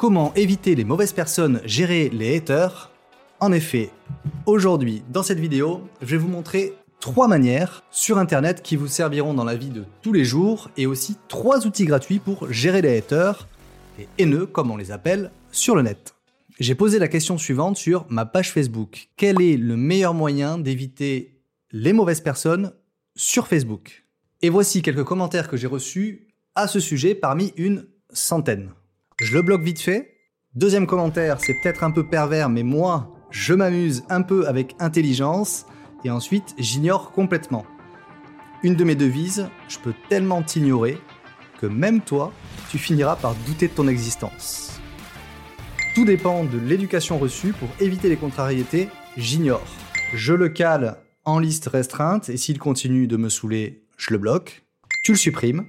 Comment éviter les mauvaises personnes, gérer les haters? En effet, aujourd'hui, dans cette vidéo, je vais vous montrer trois manières sur Internet qui vous serviront dans la vie de tous les jours et aussi trois outils gratuits pour gérer les haters, les haineux comme on les appelle, sur le net. J'ai posé la question suivante sur ma page Facebook. Quel est le meilleur moyen d'éviter les mauvaises personnes sur Facebook? Et voici quelques commentaires que j'ai reçus à ce sujet parmi une centaine. Je le bloque vite fait. Deuxième commentaire, c'est peut-être un peu pervers, mais moi, je m'amuse un peu avec intelligence. Et ensuite, j'ignore complètement. Une de mes devises, je peux tellement t'ignorer que même toi, tu finiras par douter de ton existence. Tout dépend de l'éducation reçue pour éviter les contrariétés, j'ignore. Je le cale en liste restreinte et s'il continue de me saouler, je le bloque. Tu le supprimes.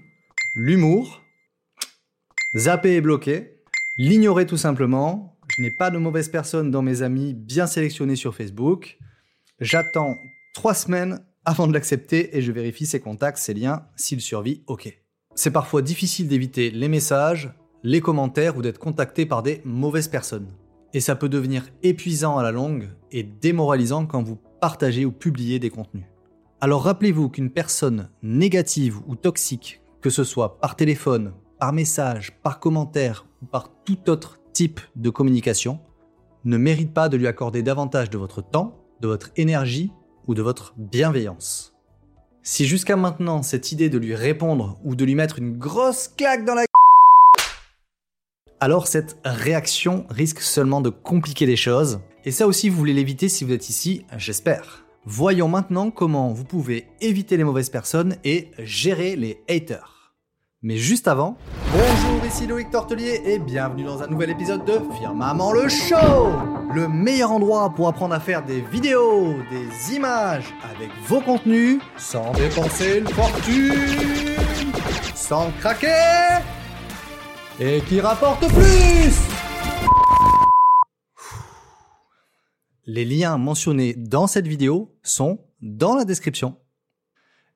L'humour, Zapper et bloquer. L'ignorer tout simplement. Je n'ai pas de mauvaise personne dans mes amis bien sélectionnés sur Facebook. J'attends trois semaines avant de l'accepter et je vérifie ses contacts, ses liens, s'il survit, ok. C'est parfois difficile d'éviter les messages, les commentaires ou d'être contacté par des mauvaises personnes. Et ça peut devenir épuisant à la longue et démoralisant quand vous partagez ou publiez des contenus. Alors rappelez-vous qu'une personne négative ou toxique, que ce soit par téléphone, par message, par commentaire ou par tout autre type de communication, ne mérite pas de lui accorder davantage de votre temps, de votre énergie ou de votre bienveillance. Si jusqu'à maintenant cette idée de lui répondre ou de lui mettre une grosse claque dans la alors cette réaction risque seulement de compliquer les choses. Et ça aussi, vous voulez l'éviter si vous êtes ici, j'espère. Voyons maintenant comment vous pouvez éviter les mauvaises personnes et gérer les haters. Mais juste avant, bonjour, ici Loïc Tortelier et bienvenue dans un nouvel épisode de Firmament le Show! Le meilleur endroit pour apprendre à faire des vidéos, des images avec vos contenus sans dépenser une fortune, sans craquer et qui rapporte plus! Les liens mentionnés dans cette vidéo sont dans la description.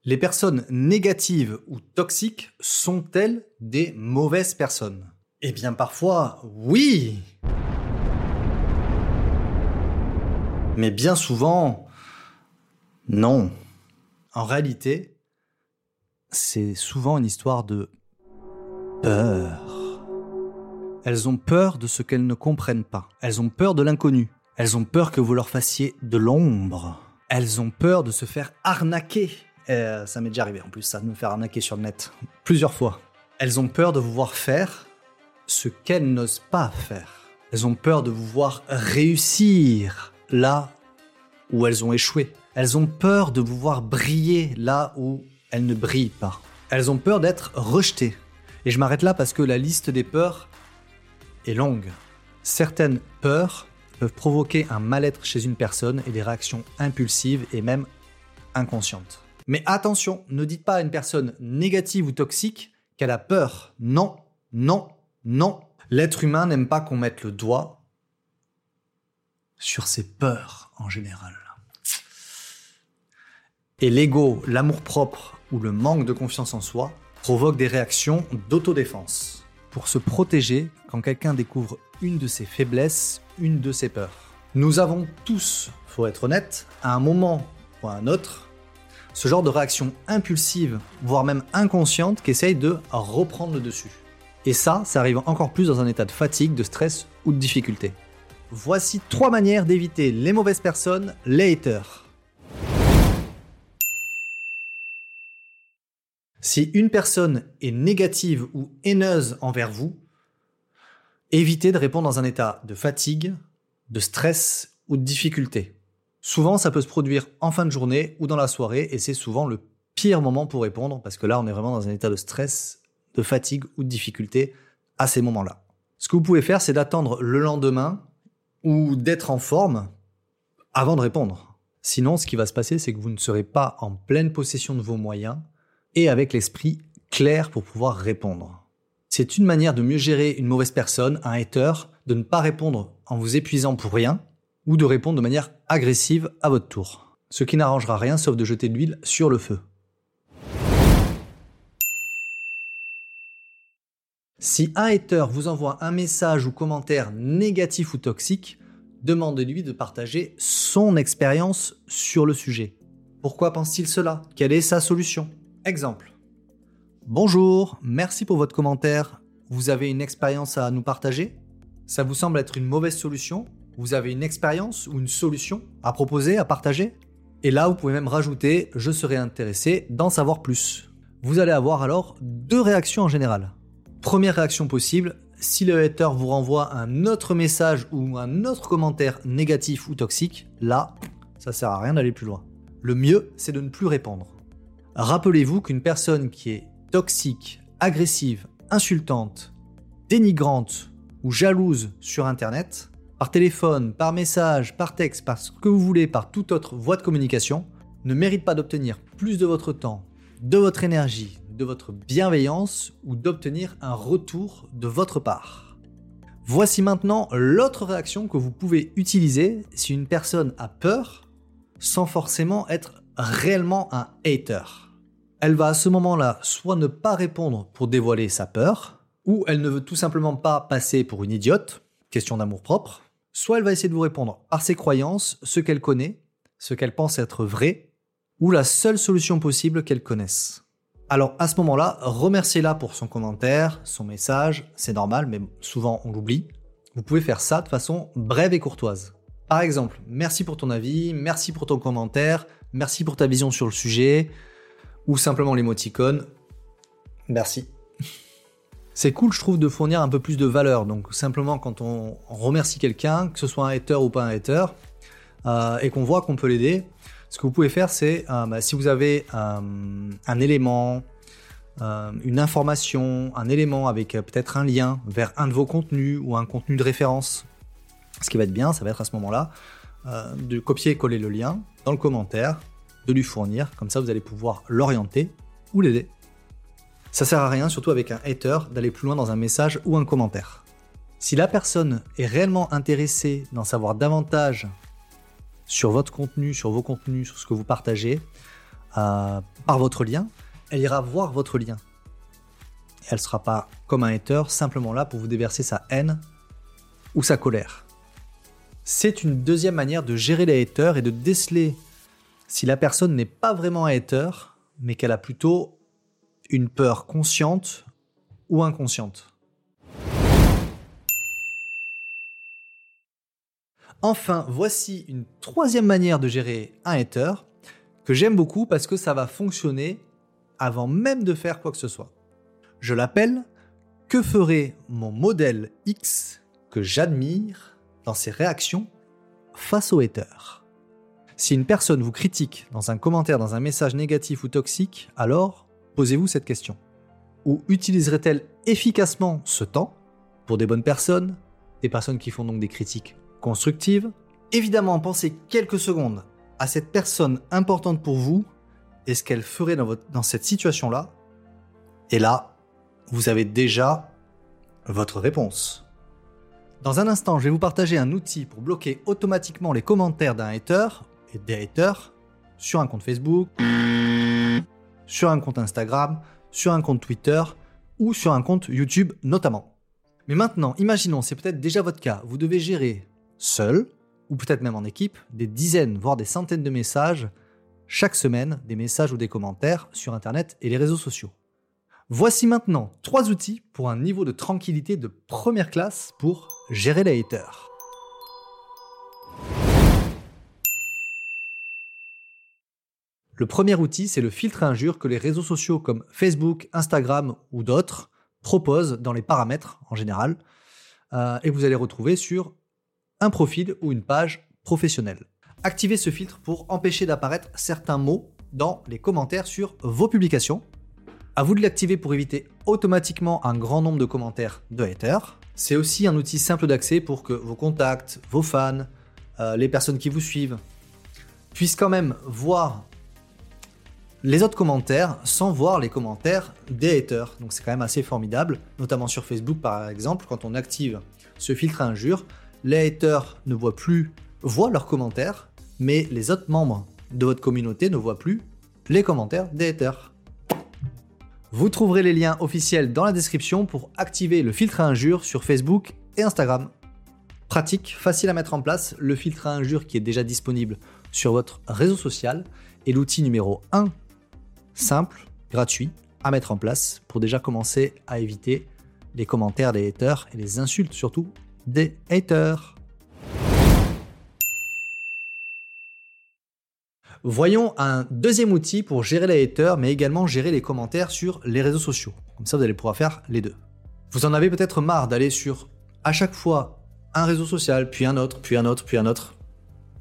Les personnes négatives ou toxiques sont-elles des mauvaises personnes? Eh bien parfois, oui Mais bien souvent, non. En réalité, c'est souvent une histoire de peur. Elles ont peur de ce qu'elles ne comprennent pas. Elles ont peur de l'inconnu. Elles ont peur que vous leur fassiez de l'ombre. Elles ont peur de se faire arnaquer euh, ça m'est déjà arrivé en plus, ça, de me faire arnaquer sur le net. Plusieurs fois. Elles ont peur de vous voir faire ce qu'elles n'osent pas faire. Elles ont peur de vous voir réussir là où elles ont échoué. Elles ont peur de vous voir briller là où elles ne brillent pas. Elles ont peur d'être rejetées. Et je m'arrête là parce que la liste des peurs est longue. Certaines peurs peuvent provoquer un mal-être chez une personne et des réactions impulsives et même inconscientes. Mais attention, ne dites pas à une personne négative ou toxique qu'elle a peur. Non, non, non. L'être humain n'aime pas qu'on mette le doigt sur ses peurs en général. Et l'ego, l'amour-propre ou le manque de confiance en soi provoquent des réactions d'autodéfense pour se protéger quand quelqu'un découvre une de ses faiblesses, une de ses peurs. Nous avons tous, faut être honnête, à un moment ou à un autre, ce genre de réaction impulsive, voire même inconsciente, qui essaye de reprendre le dessus. Et ça, ça arrive encore plus dans un état de fatigue, de stress ou de difficulté. Voici trois manières d'éviter les mauvaises personnes, les haters. Si une personne est négative ou haineuse envers vous, évitez de répondre dans un état de fatigue, de stress ou de difficulté. Souvent, ça peut se produire en fin de journée ou dans la soirée, et c'est souvent le pire moment pour répondre, parce que là, on est vraiment dans un état de stress, de fatigue ou de difficulté à ces moments-là. Ce que vous pouvez faire, c'est d'attendre le lendemain ou d'être en forme avant de répondre. Sinon, ce qui va se passer, c'est que vous ne serez pas en pleine possession de vos moyens et avec l'esprit clair pour pouvoir répondre. C'est une manière de mieux gérer une mauvaise personne, un hater, de ne pas répondre en vous épuisant pour rien, ou de répondre de manière agressive à votre tour. Ce qui n'arrangera rien sauf de jeter de l'huile sur le feu. Si un hater vous envoie un message ou commentaire négatif ou toxique, demandez-lui de partager son expérience sur le sujet. Pourquoi pense-t-il cela? Quelle est sa solution? Exemple. Bonjour, merci pour votre commentaire. Vous avez une expérience à nous partager? Ça vous semble être une mauvaise solution? Vous avez une expérience ou une solution à proposer, à partager? Et là, vous pouvez même rajouter Je serais intéressé d'en savoir plus. Vous allez avoir alors deux réactions en général. Première réaction possible, si le hater vous renvoie un autre message ou un autre commentaire négatif ou toxique, là, ça sert à rien d'aller plus loin. Le mieux, c'est de ne plus répondre. Rappelez-vous qu'une personne qui est toxique, agressive, insultante, dénigrante ou jalouse sur Internet, par téléphone, par message, par texte, par ce que vous voulez, par toute autre voie de communication, ne mérite pas d'obtenir plus de votre temps, de votre énergie, de votre bienveillance ou d'obtenir un retour de votre part. Voici maintenant l'autre réaction que vous pouvez utiliser si une personne a peur sans forcément être réellement un hater elle va à ce moment-là soit ne pas répondre pour dévoiler sa peur, ou elle ne veut tout simplement pas passer pour une idiote, question d'amour propre, soit elle va essayer de vous répondre par ses croyances, ce qu'elle connaît, ce qu'elle pense être vrai, ou la seule solution possible qu'elle connaisse. Alors à ce moment-là, remerciez-la pour son commentaire, son message, c'est normal, mais souvent on l'oublie. Vous pouvez faire ça de façon brève et courtoise. Par exemple, merci pour ton avis, merci pour ton commentaire, merci pour ta vision sur le sujet, ou simplement l'émoticône. Merci. C'est cool, je trouve, de fournir un peu plus de valeur. Donc, simplement, quand on remercie quelqu'un, que ce soit un hater ou pas un hater, euh, et qu'on voit qu'on peut l'aider, ce que vous pouvez faire, c'est euh, bah, si vous avez euh, un élément, une information, un élément avec peut-être un lien vers un de vos contenus ou un contenu de référence, ce qui va être bien, ça va être à ce moment-là de copier-coller le lien dans le commentaire de lui fournir, comme ça vous allez pouvoir l'orienter ou l'aider. Ça sert à rien, surtout avec un hater, d'aller plus loin dans un message ou un commentaire. Si la personne est réellement intéressée d'en savoir davantage sur votre contenu, sur vos contenus, sur ce que vous partagez, euh, par votre lien, elle ira voir votre lien. elle ne sera pas comme un hater, simplement là pour vous déverser sa haine ou sa colère. C'est une deuxième manière de gérer les haters et de déceler si la personne n'est pas vraiment un hater, mais qu'elle a plutôt une peur consciente ou inconsciente. Enfin, voici une troisième manière de gérer un hater que j'aime beaucoup parce que ça va fonctionner avant même de faire quoi que ce soit. Je l'appelle Que ferait mon modèle X que j'admire dans ses réactions face au hater? Si une personne vous critique dans un commentaire, dans un message négatif ou toxique, alors posez-vous cette question. Ou utiliserait-elle efficacement ce temps pour des bonnes personnes, des personnes qui font donc des critiques constructives? Évidemment, pensez quelques secondes à cette personne importante pour vous et ce qu'elle ferait dans, cette situation-là. Et là, vous avez déjà votre réponse. Dans un instant, je vais vous partager un outil pour bloquer automatiquement les commentaires d'un hater des haters sur un compte Facebook, sur un compte Instagram, sur un compte Twitter ou sur un compte YouTube notamment. Mais maintenant, imaginons, c'est peut-être déjà votre cas, vous devez gérer seul, ou peut-être même en équipe, des dizaines, voire des centaines de messages chaque semaine, des messages ou des commentaires sur Internet et les réseaux sociaux. Voici maintenant trois outils pour un niveau de tranquillité de première classe pour gérer les haters. Le premier outil, c'est le filtre à injures que les réseaux sociaux comme Facebook, Instagram ou d'autres proposent dans les paramètres en général. Euh, et vous allez retrouver sur un profil ou une page professionnelle. Activez ce filtre pour empêcher d'apparaître certains mots dans les commentaires sur vos publications. À vous de l'activer pour éviter automatiquement un grand nombre de commentaires de haters. C'est aussi un outil simple d'accès pour que vos contacts, vos fans, euh, les personnes qui vous suivent puissent quand même voir les autres commentaires sans voir les commentaires des haters. Donc c'est quand même assez formidable, notamment sur Facebook par exemple, quand on active ce filtre à injures, les haters ne voient plus, voient leurs commentaires, mais les autres membres de votre communauté ne voient plus les commentaires des haters. Vous trouverez les liens officiels dans la description pour activer le filtre à injures sur Facebook et Instagram. Pratique, facile à mettre en place, le filtre à injures qui est déjà disponible sur votre réseau social est l'outil numéro 1, simple, gratuit, à mettre en place pour déjà commencer à éviter les commentaires des haters et les insultes surtout des haters. Voyons un deuxième outil pour gérer les haters, mais également gérer les commentaires sur les réseaux sociaux. Comme ça, vous allez pouvoir faire les deux. Vous en avez peut-être marre d'aller sur à chaque fois un réseau social, puis un autre, puis un autre, puis un autre,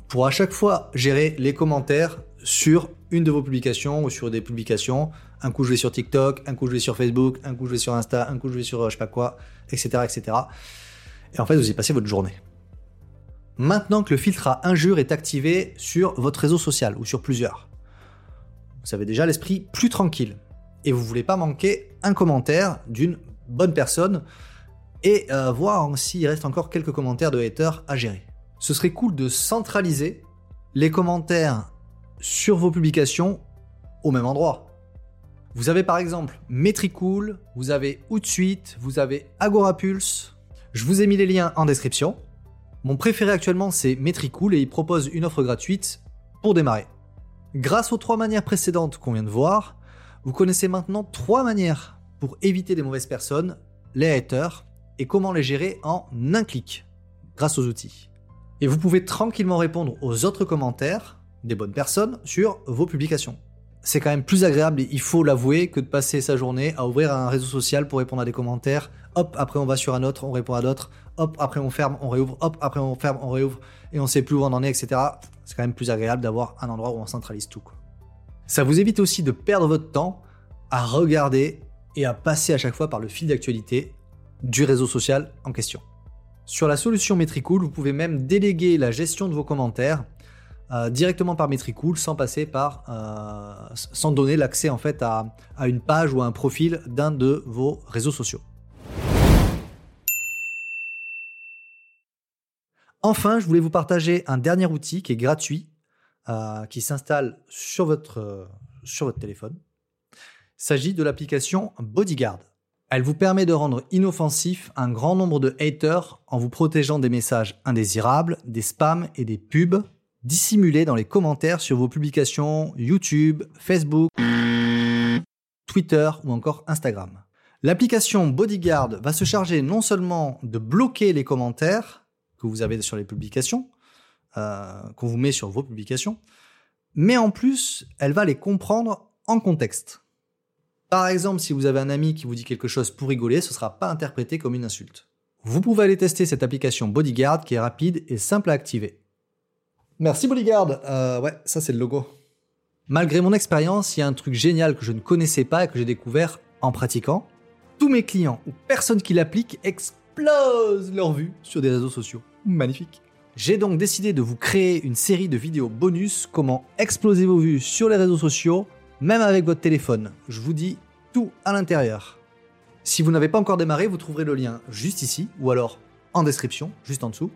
pour à chaque fois gérer les commentaires sur une de vos publications ou sur des publications. Un coup je vais sur TikTok, un coup je vais sur Facebook, un coup je vais sur Insta, un coup je vais sur euh, je sais pas quoi, etc., etc. Et en fait, vous y passez votre journée. Maintenant que le filtre à injure est activé sur votre réseau social ou sur plusieurs, vous avez déjà l'esprit plus tranquille et vous voulez pas manquer un commentaire d'une bonne personne et euh, voir s'il reste encore quelques commentaires de haters à gérer. Ce serait cool de centraliser les commentaires sur vos publications au même endroit. Vous avez par exemple Metricool, vous avez Outsuite, vous avez Agorapulse. Je vous ai mis les liens en description. Mon préféré actuellement c'est Metricool et il propose une offre gratuite pour démarrer. Grâce aux trois manières précédentes qu'on vient de voir, vous connaissez maintenant trois manières pour éviter les mauvaises personnes, les haters, et comment les gérer en un clic grâce aux outils. Et vous pouvez tranquillement répondre aux autres commentaires des bonnes personnes sur vos publications. C'est quand même plus agréable, il faut l'avouer, que de passer sa journée à ouvrir un réseau social pour répondre à des commentaires. Hop, après on va sur un autre, on répond à d'autres hop, après on ferme, on réouvre, hop, après on ferme, on réouvre, et on sait plus où on en est, etc. C'est quand même plus agréable d'avoir un endroit où on centralise tout. Ça vous évite aussi de perdre votre temps à regarder et à passer à chaque fois par le fil d'actualité du réseau social en question. Sur la solution Metricool, vous pouvez même déléguer la gestion de vos commentaires euh, directement par Metricool sans passer par, euh, sans donner l'accès en fait à, une page ou à un profil d'un de vos réseaux sociaux. Enfin, je voulais vous partager un dernier outil qui est gratuit, euh, qui s'installe sur votre, sur votre téléphone. Il s'agit de l'application Bodyguard. Elle vous permet de rendre inoffensif un grand nombre de haters en vous protégeant des messages indésirables, des spams et des pubs dissimulés dans les commentaires sur vos publications YouTube, Facebook, Twitter ou encore Instagram. L'application Bodyguard va se charger non seulement de bloquer les commentaires, que vous avez sur les publications, euh, qu'on vous met sur vos publications, mais en plus, elle va les comprendre en contexte. Par exemple, si vous avez un ami qui vous dit quelque chose pour rigoler, ce ne sera pas interprété comme une insulte. Vous pouvez aller tester cette application Bodyguard qui est rapide et simple à activer. Merci Bodyguard. Euh, ouais, ça c'est le logo. Malgré mon expérience, il y a un truc génial que je ne connaissais pas et que j'ai découvert en pratiquant. Tous mes clients ou personnes qui l'appliquent explosent leur vue sur des réseaux sociaux. Magnifique. J'ai donc décidé de vous créer une série de vidéos bonus comment exploser vos vues sur les réseaux sociaux, même avec votre téléphone. Je vous dis tout à l'intérieur. Si vous n'avez pas encore démarré, vous trouverez le lien juste ici ou alors en description, juste en dessous.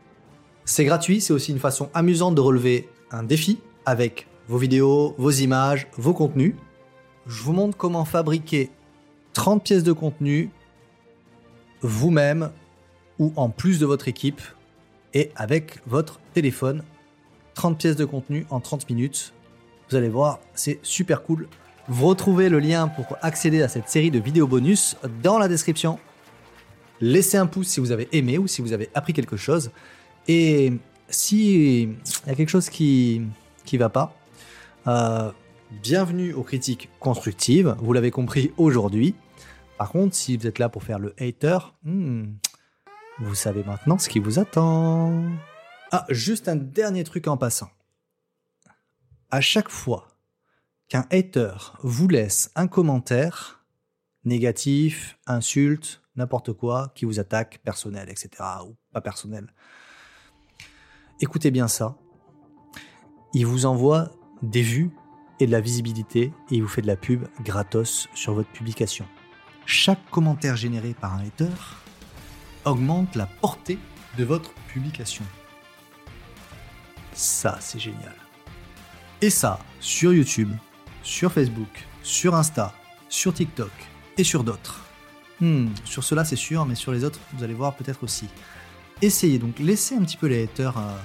C'est gratuit, c'est aussi une façon amusante de relever un défi avec vos vidéos, vos images, vos contenus. Je vous montre comment fabriquer 30 pièces de contenu vous-même ou en plus de votre équipe et avec votre téléphone. 30 pièces de contenu en 30 minutes. Vous allez voir, c'est super cool. Vous retrouvez le lien pour accéder à cette série de vidéos bonus dans la description. Laissez un pouce si vous avez aimé ou si vous avez appris quelque chose. Et si il y a quelque chose qui qui va pas, euh, bienvenue aux critiques constructives. Vous l'avez compris aujourd'hui. Par contre, si vous êtes là pour faire le hater, hmm, vous savez maintenant ce qui vous attend. Ah, juste un dernier truc en passant. À chaque fois qu'un hater vous laisse un commentaire négatif, insulte, n'importe quoi, qui vous attaque, personnel, etc., ou pas personnel, écoutez bien ça. Il vous envoie des vues et de la visibilité et il vous fait de la pub gratos sur votre publication. Chaque commentaire généré par un hater augmente la portée de votre publication. Ça, c'est génial. Et ça, sur YouTube, sur Facebook, sur Insta, sur TikTok et sur d'autres. Hmm, sur cela c'est sûr, mais sur les autres, vous allez voir peut-être aussi. Essayez donc, laissez un petit peu les haters euh,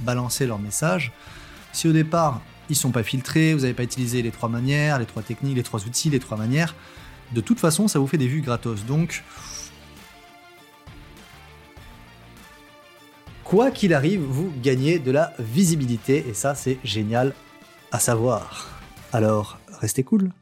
balancer leurs messages. Si au départ, ils sont pas filtrés, vous n'avez pas utilisé les trois manières, les trois techniques, les trois outils, les trois manières, de toute façon, ça vous fait des vues gratos. Donc, quoi qu'il arrive, vous gagnez de la visibilité et ça, c'est génial à savoir. Alors, restez cool.